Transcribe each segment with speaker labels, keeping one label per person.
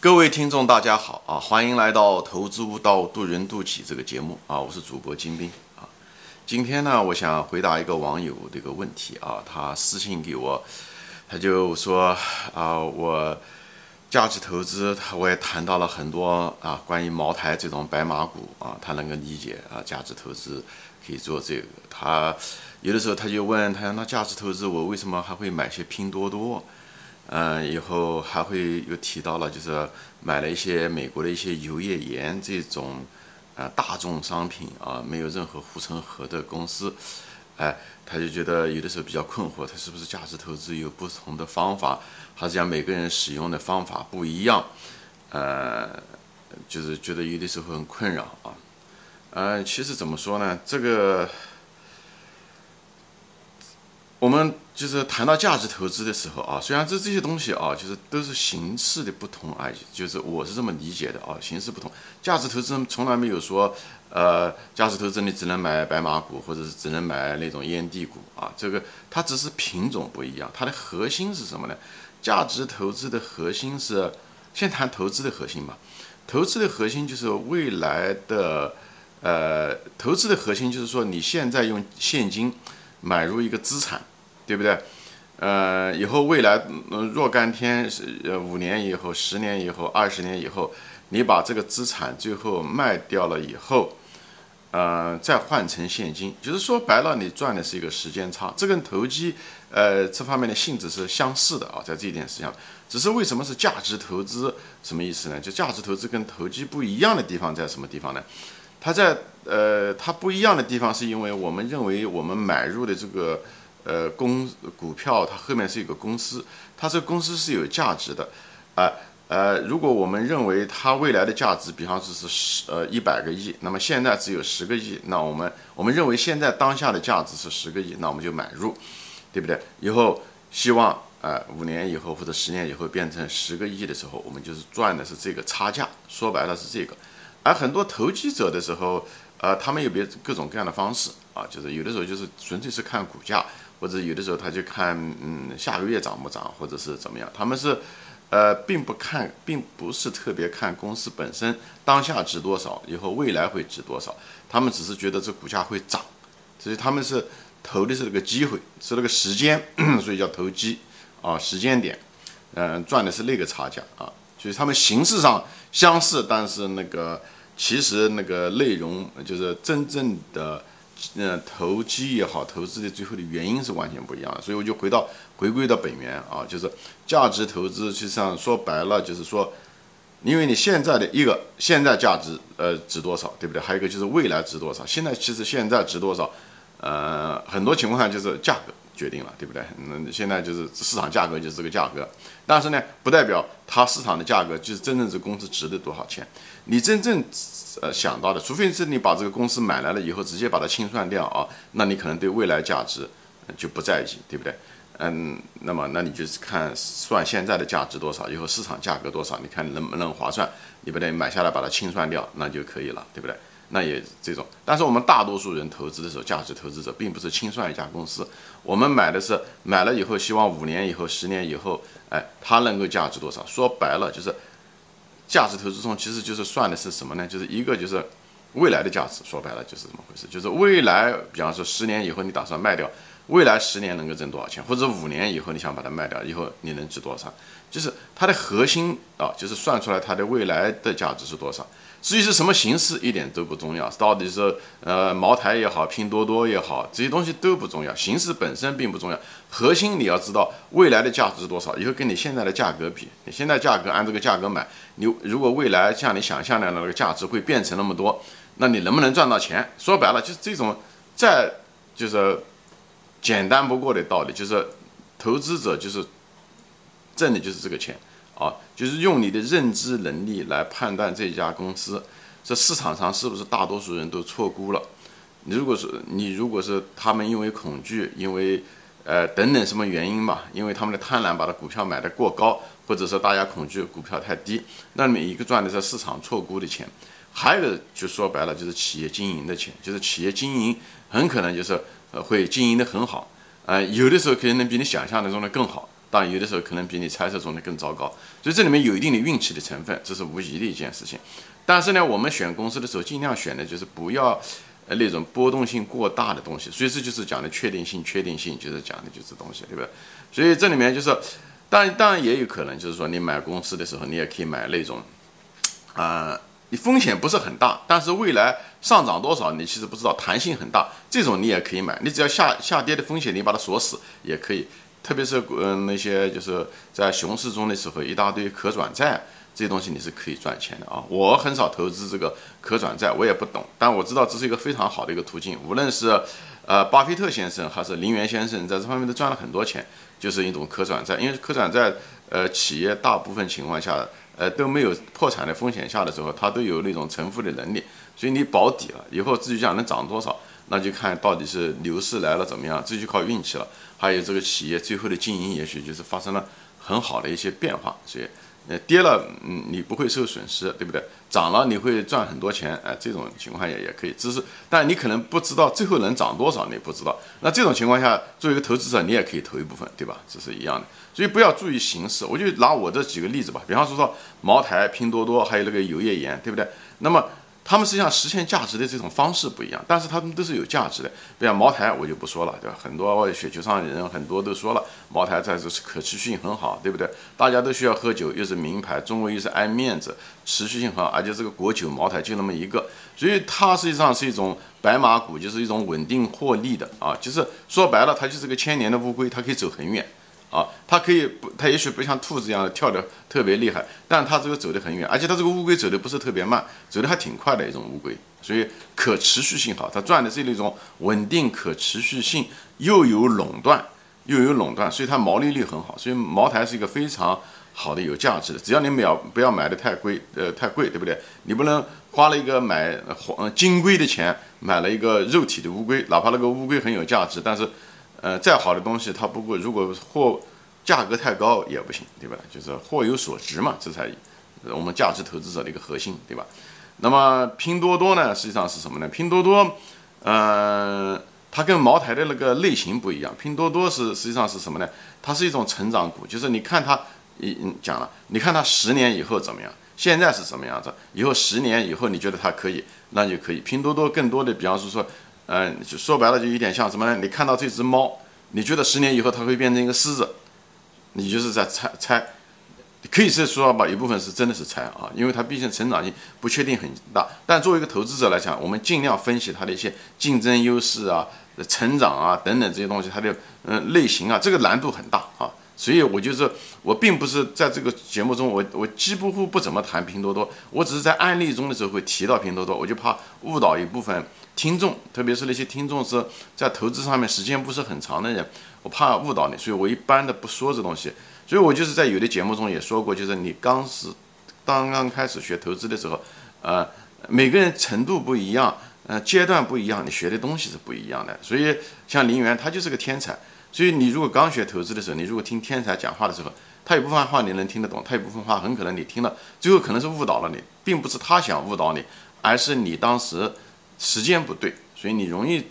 Speaker 1: 各位听众，大家好啊！欢迎来到《投资悟道，渡人渡己》这个节目啊！我是主播金兵啊。今天呢，我想回答一个网友这个问题啊，他私信给我，他就说啊，我价值投资，他我也谈到了很多啊，关于茅台这种白马股啊，他能够理解啊，价值投资可以做这个。他有的时候他就问他，那价值投资我为什么还会买些拼多多？嗯，以后还会又提到了，就是买了一些美国的一些油页岩这种，呃，大众商品啊，没有任何护城河的公司，哎，他就觉得有的时候比较困惑，他是不是价值投资有不同的方法，还是讲每个人使用的方法不一样？呃，就是觉得有的时候很困扰啊。呃，其实怎么说呢，这个。我们就是谈到价值投资的时候啊，虽然这这些东西啊，就是都是形式的不同而已，就是我是这么理解的啊，形式不同。价值投资从来没有说，呃，价值投资你只能买白马股，或者是只能买那种烟蒂股啊，这个它只是品种不一样，它的核心是什么呢？价值投资的核心是，先谈投资的核心吧。投资的核心就是未来的，呃，投资的核心就是说你现在用现金。买入一个资产，对不对？呃，以后未来若干天，呃，五年以后、十年以后、二十年以后，你把这个资产最后卖掉了以后，呃，再换成现金，就是说白了，你赚的是一个时间差。这跟投机，呃，这方面的性质是相似的啊，在这一点上，只是为什么是价值投资？什么意思呢？就价值投资跟投机不一样的地方在什么地方呢？它在呃，它不一样的地方是因为我们认为我们买入的这个呃公股票，它后面是一个公司，它这个公司是有价值的，啊呃，如果我们认为它未来的价值，比方说是十呃一百个亿，那么现在只有十个亿，那我们我们认为现在当下的价值是十个亿，那我们就买入，对不对？以后希望啊五年以后或者十年以后变成十个亿的时候，我们就是赚的是这个差价，说白了是这个。而很多投机者的时候，呃，他们有别各种各样的方式啊，就是有的时候就是纯粹是看股价，或者有的时候他就看嗯下个月涨不涨，或者是怎么样，他们是呃并不看，并不是特别看公司本身当下值多少，以后未来会值多少，他们只是觉得这股价会涨，所以他们是投的是这个机会，是那个时间，所以叫投机啊，时间点，嗯，赚的是那个差价啊，所以他们形式上相似，但是那个。其实那个内容就是真正的，嗯，投机也好，投资的最后的原因是完全不一样的。所以我就回到回归到本源啊，就是价值投资，实际上说白了就是说，因为你现在的一个现在价值呃值多少，对不对？还有一个就是未来值多少。现在其实现在值多少，呃，很多情况下就是价格。决定了，对不对？嗯，现在就是市场价格就是这个价格，但是呢，不代表它市场的价格就是真正这公司值的多少钱。你真正呃想到的，除非是你把这个公司买来了以后直接把它清算掉啊，那你可能对未来价值就不在意，对不对？嗯，那么那你就是看算现在的价值多少，以后市场价格多少，你看能不能划算？你不得买下来把它清算掉，那就可以了，对不对？那也这种，但是我们大多数人投资的时候，价值投资者并不是清算一家公司，我们买的是买了以后，希望五年以后、十年以后，哎，它能够价值多少？说白了就是，价值投资中其实就是算的是什么呢？就是一个就是未来的价值，说白了就是怎么回事，就是未来，比方说十年以后你打算卖掉，未来十年能够挣多少钱，或者五年以后你想把它卖掉，以后你能值多少？就是它的核心啊，就是算出来它的未来的价值是多少。至于是什么形式，一点都不重要。到底是呃茅台也好，拼多多也好，这些东西都不重要。形式本身并不重要，核心你要知道未来的价值是多少，以后跟你现在的价格比，你现在价格按这个价格买，你如果未来像你想象的那个价值会变成那么多，那你能不能赚到钱？说白了就是这种在就是简单不过的道理，就是投资者就是挣的就是这个钱。啊，就是用你的认知能力来判断这家公司，这市场上是不是大多数人都错估了？你如果是你如果是他们因为恐惧，因为呃等等什么原因吧，因为他们的贪婪把它股票买的过高，或者说大家恐惧股票太低，那每一个赚的是市场错估的钱。还有就说白了就是企业经营的钱，就是企业经营很可能就是呃会经营的很好，呃有的时候可能比你想象的中的更好。但有的时候可能比你猜测中的更糟糕，所以这里面有一定的运气的成分，这是无疑的一件事情。但是呢，我们选公司的时候尽量选的就是不要呃那种波动性过大的东西，所以这就是讲的确定性，确定性就是讲的就是东西，对吧？所以这里面就是，当然当然也有可能就是说你买公司的时候，你也可以买那种啊。你风险不是很大，但是未来上涨多少你其实不知道，弹性很大，这种你也可以买。你只要下下跌的风险你把它锁死也可以。特别是嗯那些就是在熊市中的时候，一大堆可转债这些东西你是可以赚钱的啊。我很少投资这个可转债，我也不懂，但我知道这是一个非常好的一个途径。无论是呃巴菲特先生还是林园先生，在这方面都赚了很多钱，就是一种可转债。因为可转债呃企业大部分情况下。呃，都没有破产的风险下的时候，它都有那种承负的能力，所以你保底了，以后自己讲能涨多少，那就看到底是牛市来了怎么样，这就靠运气了。还有这个企业最后的经营，也许就是发生了很好的一些变化，所以。呃，跌了，嗯，你不会受损失，对不对？涨了，你会赚很多钱，哎，这种情况下也可以。只是，但你可能不知道最后能涨多少，你不知道。那这种情况下，作为一个投资者，你也可以投一部分，对吧？这是一样的。所以不要注意形式，我就拿我这几个例子吧。比方说说茅台、拼多多，还有那个油页岩，对不对？那么。他们实际上实现价值的这种方式不一样，但是他们都是有价值的。比如茅台，我就不说了，对吧？很多雪球上的人很多都说了，茅台在这是可持续性很好，对不对？大家都需要喝酒，又是名牌，中国又是爱面子，持续性很好，而且这个国酒茅台就那么一个，所以它实际上是一种白马股，就是一种稳定获利的啊。就是说白了，它就是个千年的乌龟，它可以走很远。啊，它可以不，它也许不像兔子一样跳得特别厉害，但它这个走得很远，而且它这个乌龟走的不是特别慢，走得还挺快的一种乌龟，所以可持续性好，它赚的是那种稳定可持续性，又有垄断，又有垄断，所以它毛利率很好，所以茅台是一个非常好的有价值的，只要你秒不要买的太贵，呃，太贵，对不对？你不能花了一个买黄金龟的钱买了一个肉体的乌龟，哪怕那个乌龟很有价值，但是。呃，再好的东西，它不过如果货价格太高也不行，对吧？就是货有所值嘛，这才我们价值投资者的一个核心，对吧？那么拼多多呢，实际上是什么呢？拼多多，呃，它跟茅台的那个类型不一样。拼多多是实际上是什么呢？它是一种成长股，就是你看它，一讲了，你看它十年以后怎么样？现在是什么样子？以后十年以后你觉得它可以，那就可以。拼多多更多的，比方说说。嗯，就说白了，就有点像什么呢？你看到这只猫，你觉得十年以后它会变成一个狮子，你就是在猜猜，可以是说吧，一部分是真的是猜啊，因为它毕竟成长性不确定很大。但作为一个投资者来讲，我们尽量分析它的一些竞争优势啊、成长啊等等这些东西，它的嗯类型啊，这个难度很大啊。所以我就是我并不是在这个节目中，我我几乎不怎么谈拼多多，我只是在案例中的时候会提到拼多多，我就怕误导一部分。听众，特别是那些听众是在投资上面时间不是很长的人，我怕误导你，所以我一般的不说这东西。所以我就是在有的节目中也说过，就是你刚是刚刚开始学投资的时候，呃，每个人程度不一样，呃，阶段不一样，你学的东西是不一样的。所以像林园，他就是个天才。所以你如果刚学投资的时候，你如果听天才讲话的时候，他有部分话你能听得懂，他有部分话很可能你听了最后可能是误导了你，并不是他想误导你，而是你当时。时间不对，所以你容易，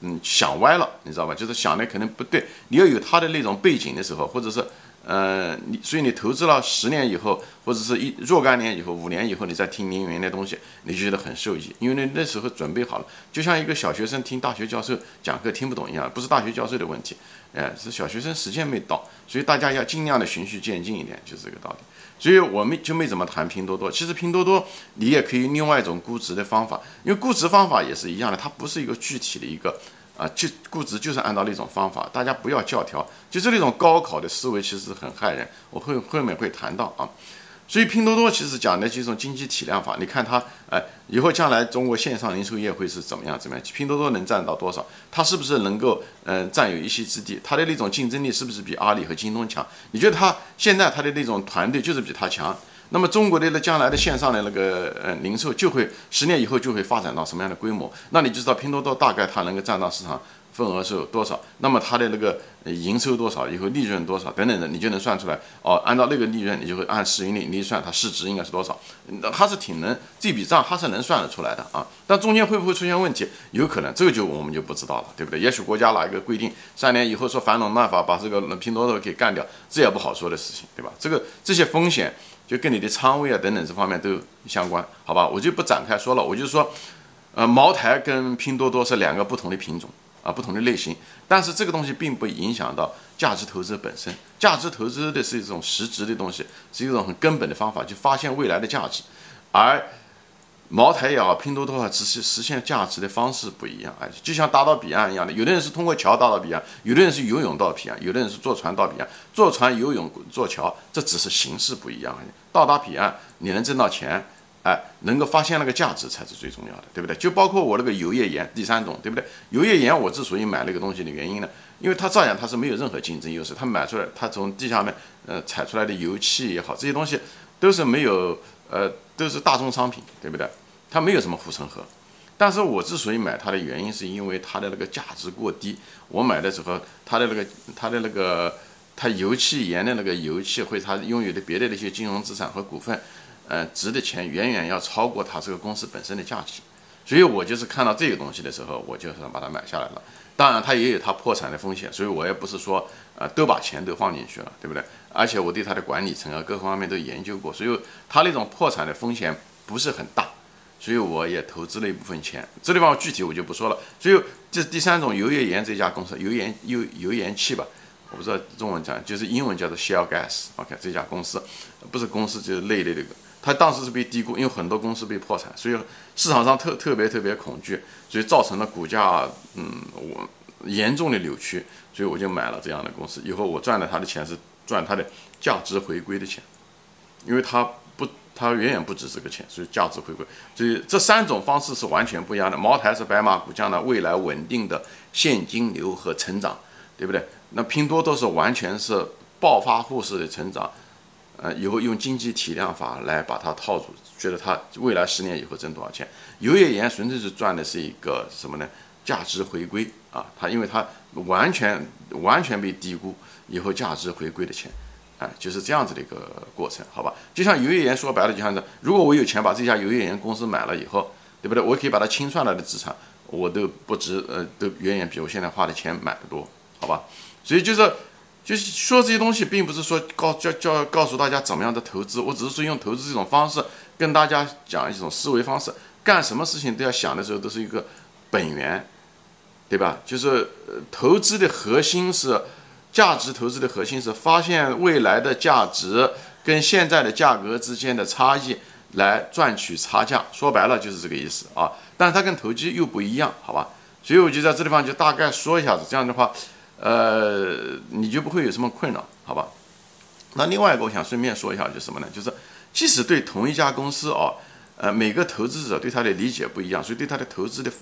Speaker 1: 嗯，想歪了，你知道吧？就是想的可能不对。你要有他的那种背景的时候，或者是，呃，你所以你投资了十年以后，或者是一若干年以后、五年以后，你再听林云的东西，你就觉得很受益，因为那那时候准备好了，就像一个小学生听大学教授讲课听不懂一样，不是大学教授的问题，哎，是小学生时间没到，所以大家要尽量的循序渐进一点，就是这个道理。所以我们就没怎么谈拼多多。其实拼多多你也可以另外一种估值的方法，因为估值方法也是一样的，它不是一个具体的一个啊，就估值就是按照那种方法。大家不要教条，就是那种高考的思维，其实很害人。我会后面会谈到啊。所以拼多多其实讲的几种经济体量法，你看它，哎，以后将来中国线上零售业会是怎么样？怎么样？拼多多能占到多少？它是不是能够，嗯，占有一席之地？它的那种竞争力是不是比阿里和京东强？你觉得它现在它的那种团队就是比它强？那么中国的那将来的线上的那个，呃，零售就会十年以后就会发展到什么样的规模？那你就知道拼多多大概它能够占到市场份额是多少，那么它的那个营收多少，以后利润多少等等的，你就能算出来。哦，按照那个利润，你就会按市盈率你算，它市值应该是多少，那它是挺能这笔账它是能算得出来的啊。但中间会不会出现问题？有可能，这个就我们就不知道了，对不对？也许国家哪一个规定，三年以后说反垄断法把这个拼多多给干掉，这也不好说的事情，对吧？这个这些风险就跟你的仓位啊等等这方面都相关，好吧？我就不展开说了，我就说。呃，茅台跟拼多多是两个不同的品种啊，不同的类型。但是这个东西并不影响到价值投资本身。价值投资的是一种实质的东西，是一种很根本的方法，去发现未来的价值。而茅台也好，拼多多啊，只是实现价值的方式不一样。哎，就像达到彼岸一样的，有的人是通过桥达到彼岸，有的人是游泳到彼岸，有的人是坐船到彼岸。坐船、游泳、坐桥，这只是形式不一样。到达彼岸，你能挣到钱。哎，能够发现那个价值才是最重要的，对不对？就包括我那个油页岩第三种，对不对？油页岩我之所以买那个东西的原因呢，因为它照样它是没有任何竞争优势，它买出来，它从地下面呃采出来的油气也好，这些东西都是没有呃都是大众商品，对不对？它没有什么护城河。但是我之所以买它的原因，是因为它的那个价值过低。我买的时候，它的那个它的那个它油气盐的那个油气会它拥有的别的那些金融资产和股份。呃，值的钱远远要超过它这个公司本身的价值，所以我就是看到这个东西的时候，我就想把它买下来了。当然，它也有它破产的风险，所以我也不是说呃都把钱都放进去了，对不对？而且我对它的管理层啊各方面都研究过，所以它那种破产的风险不是很大，所以我也投资了一部分钱。这地方具体我就不说了。所以这第三种油页岩这家公司，油盐油油盐气吧。我不知道中文讲，就是英文叫做 Shell Gas。OK，这家公司不是公司，就是类的那个。它当时是被低估，因为很多公司被破产，所以市场上特特别特别恐惧，所以造成了股价嗯我严重的扭曲。所以我就买了这样的公司。以后我赚了它的钱是赚它的价值回归的钱，因为它不它远远不止这个钱，所以价值回归。所以这三种方式是完全不一样的。茅台是白马股降的未来稳定的现金流和成长。对不对？那拼多多是完全是暴发户式的成长，呃，以后用经济体量法来把它套住，觉得它未来十年以后挣多少钱？油页岩纯粹是赚的是一个什么呢？价值回归啊，它因为它完全完全被低估，以后价值回归的钱，哎，就是这样子的一个过程，好吧？就像油页岩说白了，就像是如果我有钱把这家油页岩公司买了以后，对不对？我可以把它清算了的资产，我都不值，呃，都远远比我现在花的钱买的多。好吧，所以就是，就是说这些东西，并不是说告教教告诉大家怎么样的投资，我只是说用投资这种方式跟大家讲一种思维方式，干什么事情都要想的时候都是一个本源，对吧？就是投资的核心是价值投资的核心是发现未来的价值跟现在的价格之间的差异，来赚取差价。说白了就是这个意思啊，但是它跟投机又不一样，好吧？所以我就在这地方就大概说一下子，这样的话。呃，你就不会有什么困扰，好吧？那另外一个，我想顺便说一下，就是什么呢？就是即使对同一家公司哦，呃，每个投资者对它的理解不一样，所以对它的投资的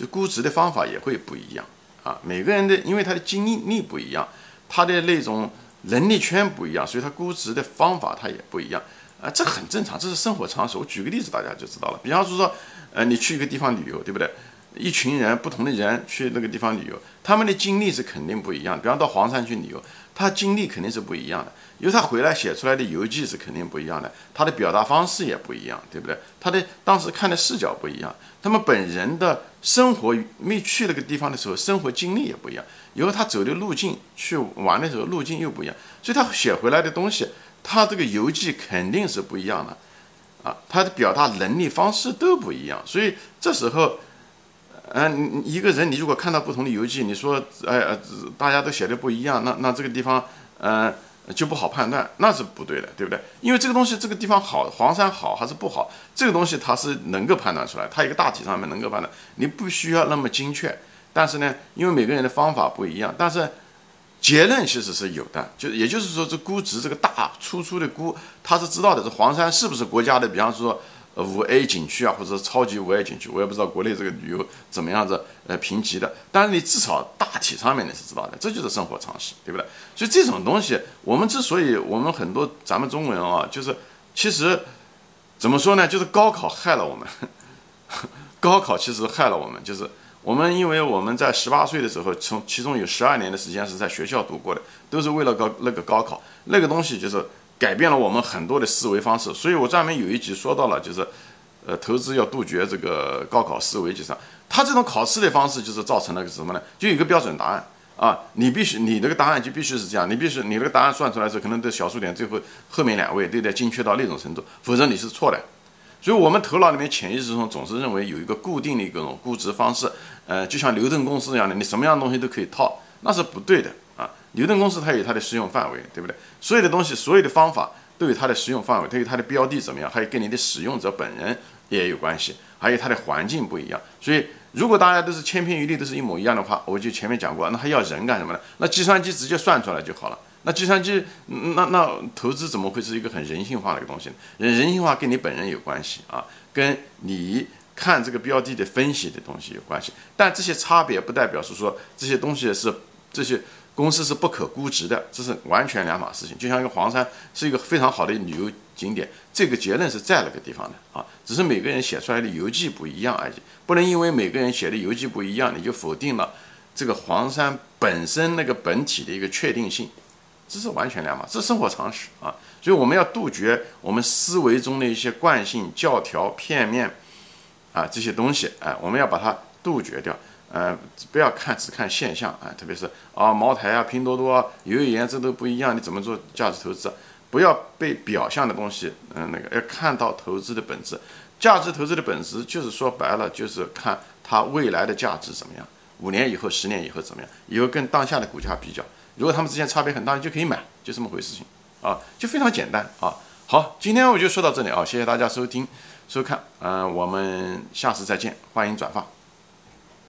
Speaker 1: 就估值的方法也会不一样啊。每个人的因为他的经历不一样，他的那种能力圈不一样，所以他估值的方法他也不一样啊。这很正常，这是生活常识。我举个例子，大家就知道了。比方说，呃，你去一个地方旅游，对不对？一群人，不同的人去那个地方旅游，他们的经历是肯定不一样。比方到黄山去旅游，他经历肯定是不一样的，因为他回来写出来的游记是肯定不一样的，他的表达方式也不一样，对不对？他的当时看的视角不一样，他们本人的生活没去那个地方的时候，生活经历也不一样，以后他走的路径去玩的时候路径又不一样，所以他写回来的东西，他这个游记肯定是不一样的，啊，他的表达能力方式都不一样，所以这时候。嗯，一个人你如果看到不同的游记，你说，哎呃，大家都写的不一样，那那这个地方，嗯，就不好判断，那是不对的，对不对？因为这个东西，这个地方好，黄山好还是不好，这个东西它是能够判断出来，它一个大体上面能够判断，你不需要那么精确。但是呢，因为每个人的方法不一样，但是结论其实是有的，就也就是说，这估值这个大粗粗的估，他是知道的，这黄山是不是国家的，比方说。五 A 景区啊，或者超级五 A 景区，我也不知道国内这个旅游怎么样子，呃，评级的。但是你至少大体上面你是知道的，这就是生活常识，对不对？所以这种东西，我们之所以我们很多咱们中国人啊，就是其实怎么说呢？就是高考害了我们，高考其实害了我们，就是我们因为我们在十八岁的时候，从其中有十二年的时间是在学校度过的，都是为了高那个高考，那个东西就是改变了我们很多的思维方式。所以我专门有一集说到了，就是呃，投资要杜绝这个高考思维，就是他这种考试的方式，就是造成了个什么呢？就有一个标准答案啊，你必须你这个答案就必须是这样，你必须你这个答案算出来是，可能的小数点最后后面两位都得精确到那种程度，否则你是错的。所以，我们头脑里面潜意识中总是认为有一个固定的一种估值方式，呃，就像牛顿公式一样的，你什么样的东西都可以套，那是不对的。牛顿公式它有它的适用范围，对不对？所有的东西，所有的方法都有它的适用范围，它有它的标的怎么样，还有跟你的使用者本人也有关系，还有它的环境不一样。所以，如果大家都是千篇一律，都是一模一样的话，我就前面讲过，那还要人干什么呢？那计算机直接算出来就好了。那计算机，那那投资怎么会是一个很人性化的一个东西呢？人人性化跟你本人有关系啊，跟你看这个标的的分析的东西有关系。但这些差别不代表是说这些东西是这些公司是不可估值的，这是完全两码事情。就像一个黄山是一个非常好的旅游景点，这个结论是在那个地方的啊，只是每个人写出来的游记不一样而已。不能因为每个人写的游记不一样，你就否定了这个黄山本身那个本体的一个确定性。这是完全两码，这是生活常识啊，所以我们要杜绝我们思维中的一些惯性、教条、片面啊这些东西，哎，我们要把它杜绝掉，呃，不要看只看现象啊，特别是啊茅台啊、拼多多啊、油盐这都不一样，你怎么做价值投资？不要被表象的东西，嗯，那个要看到投资的本质。价值投资的本质就是说白了，就是看它未来的价值怎么样，五年以后、十年以后怎么样，以后跟当下的股价比较。如果他们之间差别很大，你就可以买，就这么回事情啊，就非常简单啊。好，今天我就说到这里啊，谢谢大家收听收看，嗯，我们下次再见，欢迎转发。